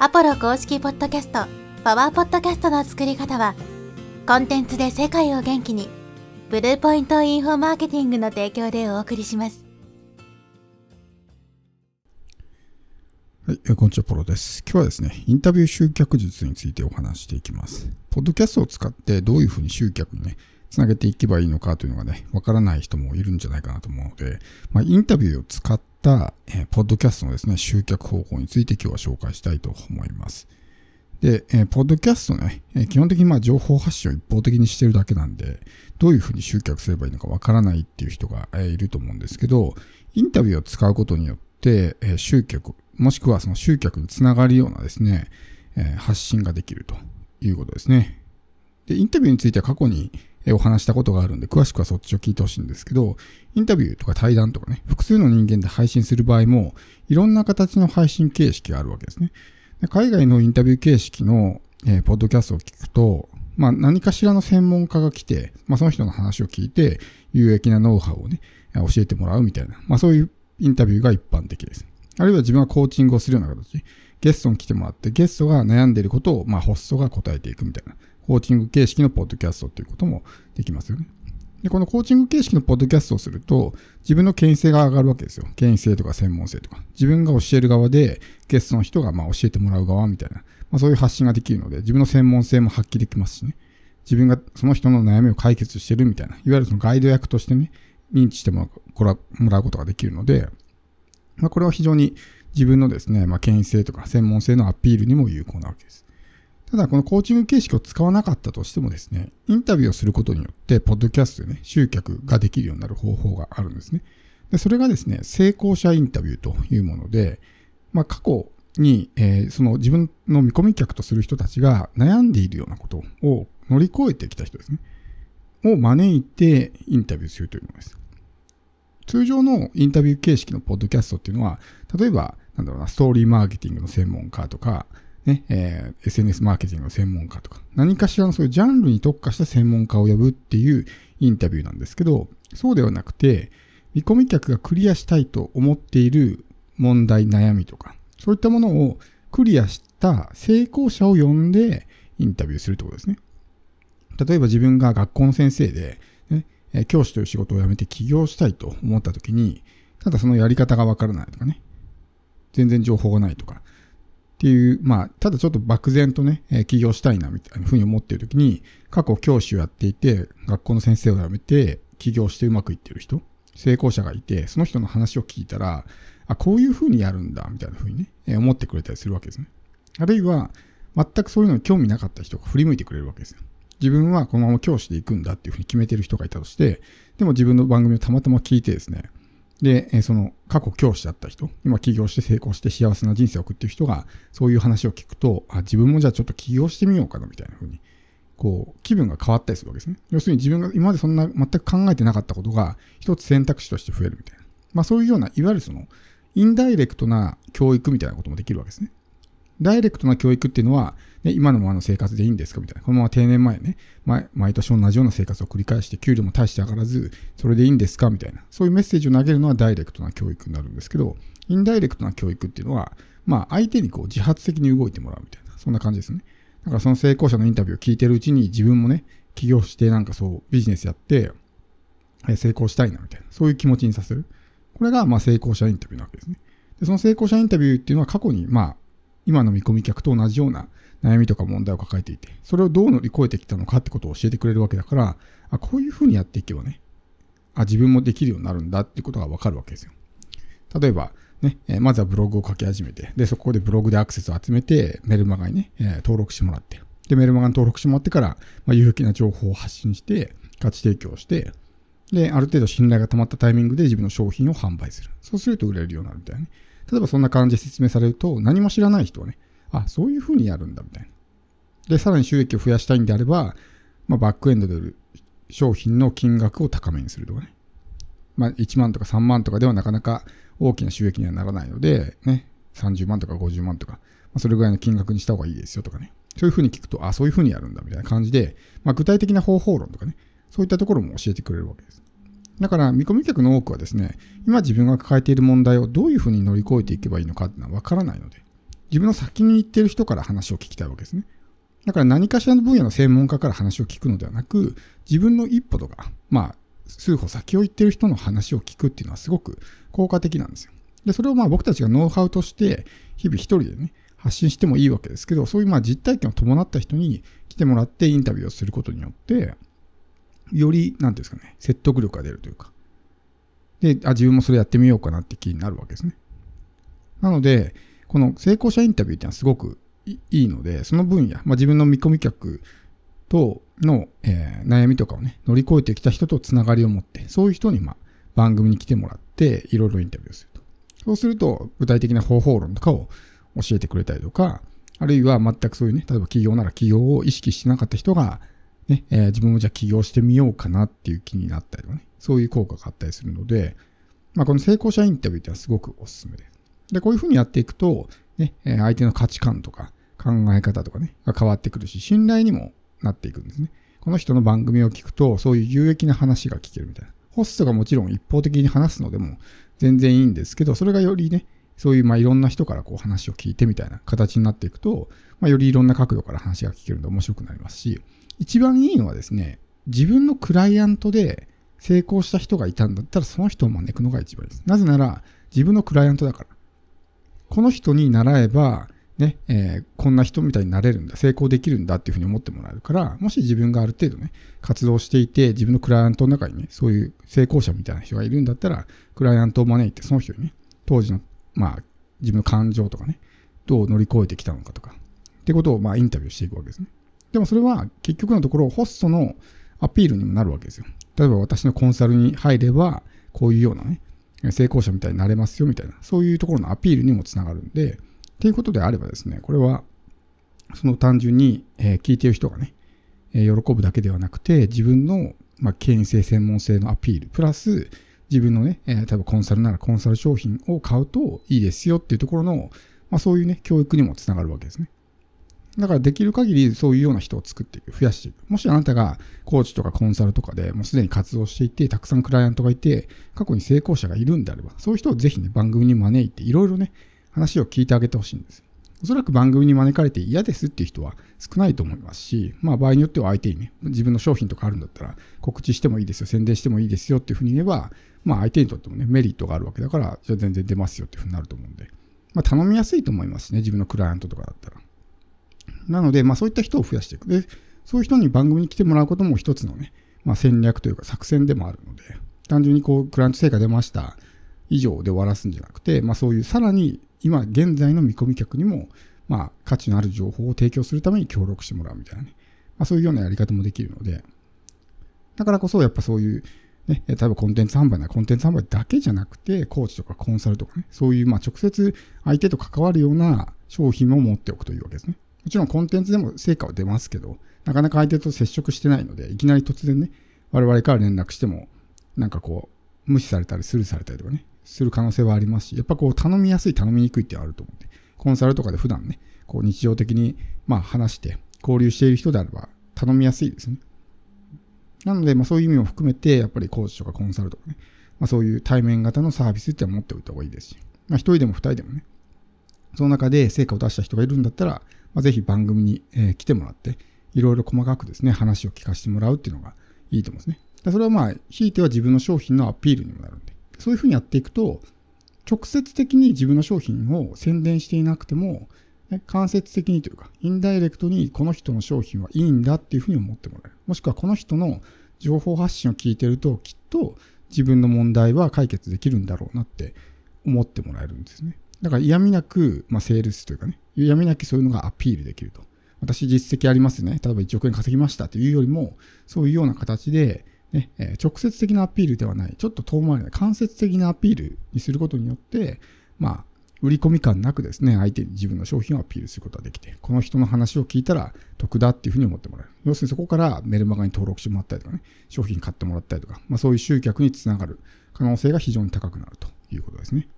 アポロ公式ポッドキャスト、パワーポッドキャストの作り方は、コンテンツで世界を元気に、ブルーポイントインフォマーケティングの提供でお送りします。はい、こんにちは、ポロです。今日はですね、インタビュー集客術についてお話していきます。ポッドキャストを使ってどういうふうに集客にね、つなげていけばいいのかというのがね、わからない人もいるんじゃないかなと思うので、まあ、インタビューを使った、えーポッドキャストのですね、集客方法について今日は紹介したいと思います。で、えーポッドキャストね、えー基本的にまあ情報発信を一方的にしてるだけなんで、どういうふうに集客すればいいのかわからないっていう人が、えーいると思うんですけど、インタビューを使うことによって、えー集客、もしくはその集客につながるようなですね、えー発信ができるということですね。で、インタビューについては過去にお話したことがあるんで、詳しくはそっちを聞いてほしいんですけど、インタビューとか対談とかね、複数の人間で配信する場合も、いろんな形の配信形式があるわけですね。で海外のインタビュー形式の、えーポッドキャストを聞くと、まあ何かしらの専門家が来て、まあその人の話を聞いて、有益なノウハウをね、教えてもらうみたいな、まあそういうインタビューが一般的です。あるいは自分はコーチングをするような形、ゲストに来てもらって、ゲストが悩んでいることを、まあホストが答えていくみたいな、コーチング形式のポッドキャストっていうこともできますよね。で、このコーチング形式のポッドキャストをすると、自分の権威性が上がるわけですよ。権威性とか専門性とか。自分が教える側で、ゲストの人がまあ教えてもらう側みたいな、まあそういう発信ができるので、自分の専門性も発揮できますしね。自分がその人の悩みを解決してるみたいな、いわゆるそのガイド役としてね、認知してもらうこらもらうことができるので、まあこれは非常に自分のですね、まあ権威性とか専門性のアピールにも有効なわけです。ただ、このコーチング形式を使わなかったとしてもですね、インタビューをすることによって、ポッドキャストでね、集客ができるようになる方法があるんですね。で、それがですね、成功者インタビューというもので、まあ、過去に、えーその自分の見込み客とする人たちが悩んでいるようなことを乗り越えてきた人ですね。を招いてインタビューするというものです。通常のインタビュー形式のポッドキャストっていうのは、例えば、なんだろうな、ストーリーマーケティングの専門家とか、ね、えー SNS マーケティングの専門家とか、何かしらのそういうジャンルに特化した専門家を呼ぶっていうインタビューなんですけど、そうではなくて、見込み客がクリアしたいと思っている問題、悩みとか、そういったものをクリアした成功者を呼んでインタビューするってことですね。例えば自分が学校の先生で、ね、教師という仕事を辞めて起業したいと思った時に、ただそのやり方がわからないとかね、全然情報がないとか、っていう、まあ、ただちょっと漠然とね、え起業したいな、みたいなふうに思っている時に、過去教師をやっていて、学校の先生を辞めて、起業してうまくいってる人、成功者がいて、その人の話を聞いたら、あ、こういうふうにやるんだ、みたいなふうにね、え思ってくれたりするわけですね。あるいは、全くそういうのに興味なかった人が振り向いてくれるわけですよ。自分はこのまま教師で行くんだっていうふうに決めてる人がいたとして、でも自分の番組をたまたま聞いてですね、で、その過去教師だった人、今起業して成功して幸せな人生を送っている人が、そういう話を聞くと、あ、自分もじゃあちょっと起業してみようかなみたいな風に、こう、気分が変わったりするわけですね。要するに自分が今までそんな全く考えてなかったことが、一つ選択肢として増えるみたいな。まあそういうような、いわゆるその、インダイレクトな教育みたいなこともできるわけですね。ダイレクトな教育っていうのは、ね、今のままの生活でいいんですかみたいな。このまま定年前ね、毎毎年同じような生活を繰り返して、給料も大して上がらず、それでいいんですかみたいな。そういうメッセージを投げるのはダイレクトな教育になるんですけど、インダイレクトな教育っていうのは、まあ相手にこう自発的に動いてもらうみたいな。そんな感じですね。だからその成功者のインタビューを聞いてるうちに自分もね、起業してなんかそうビジネスやって、成功したいなみたいな。そういう気持ちにさせる。これがまあ成功者インタビューなわけですね。で、その成功者インタビューっていうのは過去にまあ今の見込み客と同じような悩みとか問題を抱えていて、それをどう乗り越えてきたのかってことを教えてくれるわけだから、あ、こういうふうにやっていけばね、あ、自分もできるようになるんだってことがわかるわけですよ。例えば、ね、まずはブログを書き始めて、で、そこでブログでアクセスを集めて、メルマガにね、登録してもらって、で、メルマガに登録してもらってから、まあ、有益な情報を発信して、価値提供して、で、ある程度信頼が溜まったタイミングで自分の商品を販売する。そうすると売れるようになるみたいなね。例えばそんな感じで説明されると、何も知らない人はね、あ、そういうふうにやるんだみたいな。で、さらに収益を増やしたいんであれば、まあ、バックエンドで売る商品の金額を高めにするとかね。まあ、1万とか3万とかではなかなか大きな収益にはならないので、ね、30万とか50万とか、まあ、それぐらいの金額にした方がいいですよとかね。そういうふうに聞くと、あ、そういうふうにやるんだみたいな感じで、まあ、具体的な方法論とかね、そういったところも教えてくれるわけです。だから、見込み客の多くはですね、今自分が抱えている問題をどういうふうに乗り越えていけばいいのかっていうのは分からないので、自分の先に行っている人から話を聞きたいわけですね。だから何かしらの分野の専門家から話を聞くのではなく、自分の一歩とか、まあ、数歩先を行っている人の話を聞くっていうのはすごく効果的なんですよ。で、それをまあ僕たちがノウハウとして日々一人でね、発信してもいいわけですけど、そういうまあ実体験を伴った人に来てもらってインタビューをすることによって、より、なんていうんですかね、説得力が出るというか、で、あ、自分もそれやってみようかなって気になるわけですね。なので、この成功者インタビューっていうのはすごくいいので、その分野、まあ、自分の見込み客との、えー、悩みとかをね、乗り越えてきた人とつながりを持って、そういう人に、まあ、番組に来てもらって、いろいろインタビューすると。そうすると、具体的な方法論とかを教えてくれたりとか、あるいは全くそういうね、例えば企業なら企業を意識してなかった人が、ね、えー、自分もじゃあ起業してみようかなっていう気になったりとかね、そういう効果があったりするので、まあ、この成功者インタビューってのはすごくおすすめです。で、こういうふうにやっていくと、ね、相手の価値観とか考え方とかね、が変わってくるし、信頼にもなっていくんですね。この人の番組を聞くと、そういう有益な話が聞けるみたいな。ホストがもちろん一方的に話すのでも全然いいんですけど、それがよりね、そういうまあいろんな人からこう話を聞いてみたいな形になっていくと、まあ、よりいろんな角度から話が聞けるので面白くなりますし、一番いいのはですね、自分のクライアントで成功した人がいたんだったらその人を招くのが一番です。なぜなら自分のクライアントだから。この人に習えば、ね、えー、こんな人みたいになれるんだ、成功できるんだっていうふうに思ってもらえるから、もし自分がある程度ね、活動していて、自分のクライアントの中にね、そういう成功者みたいな人がいるんだったら、クライアントを招いて、その人にね、当時の、まあ、自分の感情とかね、どう乗り越えてきたのかとか、ってことを、まあ、インタビューしていくわけですね。でもそれは、結局のところ、ホストのアピールにもなるわけですよ。例えば私のコンサルに入れば、こういうようなね、成功者みたいになれますよみたいな、そういうところのアピールにもつながるんで、っていうことであればですね、これは、その単純に、え、聞いている人がね、え、喜ぶだけではなくて、自分の、まあ、権威性、専門性のアピール、プラス、自分のね、え、例えばコンサルならコンサル商品を買うといいですよっていうところの、まあ、そういうね、教育にもつながるわけですね。だからできる限りそういうような人を作っていく、増やしていく。もしあなたがコーチとかコンサルとかでもうすでに活動していて、たくさんクライアントがいて、過去に成功者がいるんであれば、そういう人をぜひね、番組に招いて、いろいろね、話を聞いてあげてほしいんです。おそらく番組に招かれて嫌ですっていう人は少ないと思いますし、まあ場合によっては相手にね、自分の商品とかあるんだったら告知してもいいですよ、宣伝してもいいですよっていうふうに言えば、まあ相手にとってもね、メリットがあるわけだから、じゃあ全然出ますよっていうふうになると思うんで、まあ頼みやすいと思いますね、自分のクライアントとかだったら。なので、まあそういった人を増やしていく。で、そういう人に番組に来てもらうことも一つのね、まあ戦略というか作戦でもあるので、単純にこう、クラント成果出ました以上で終わらすんじゃなくて、まあそういうさらに今現在の見込み客にも、まあ価値のある情報を提供するために協力してもらうみたいなね。まあそういうようなやり方もできるので、だからこそやっぱそういう、ね、例えばコンテンツ販売ならコンテンツ販売だけじゃなくて、コーチとかコンサルとかね、そういうまあ直接相手と関わるような商品も持っておくというわけですね。もちろんコンテンツでも成果は出ますけど、なかなか相手と接触してないので、いきなり突然ね、我々から連絡しても、なんかこう、無視されたりスルーされたりとかね、する可能性はありますし、やっぱこう頼みやすい、頼みにくいってあると思うんで、コンサルとかで普段ね、こう日常的にまあ話して交流している人であれば頼みやすいですね。なので、まあそういう意味も含めて、やっぱりコーチとかコンサルとかね、まあそういう対面型のサービスって持っておいた方がいいですし、まあ一人でも二人でもね、その中で成果を出した人がいるんだったら、まあ、ぜひ番組に、えー、来てもらって、いろいろ細かくですね、話を聞かせてもらうっていうのがいいと思うんですね。それはまあ、ひいては自分の商品のアピールにもなるんで、そういうふうにやっていくと、直接的に自分の商品を宣伝していなくても、ね、間接的にというか、インダイレクトにこの人の商品はいいんだっていうふうに思ってもらえる。もしくはこの人の情報発信を聞いてると、きっと自分の問題は解決できるんだろうなって思ってもらえるんですね。だから嫌味なく、まあ、セールスというかね、嫌味なくそういうのがアピールできると。私実績ありますね。例えば1億円稼ぎましたというよりも、そういうような形で、ね、え直接的なアピールではない、ちょっと遠回りな間接的なアピールにすることによって、まあ、売り込み感なくですね、相手に自分の商品をアピールすることができて、この人の話を聞いたら得だっていうふうに思ってもらえる。要するにそこからメルマガに登録してもらったりとかね、商品買ってもらったりとか、まあそういう集客につながる可能性が非常に高くなるということですね。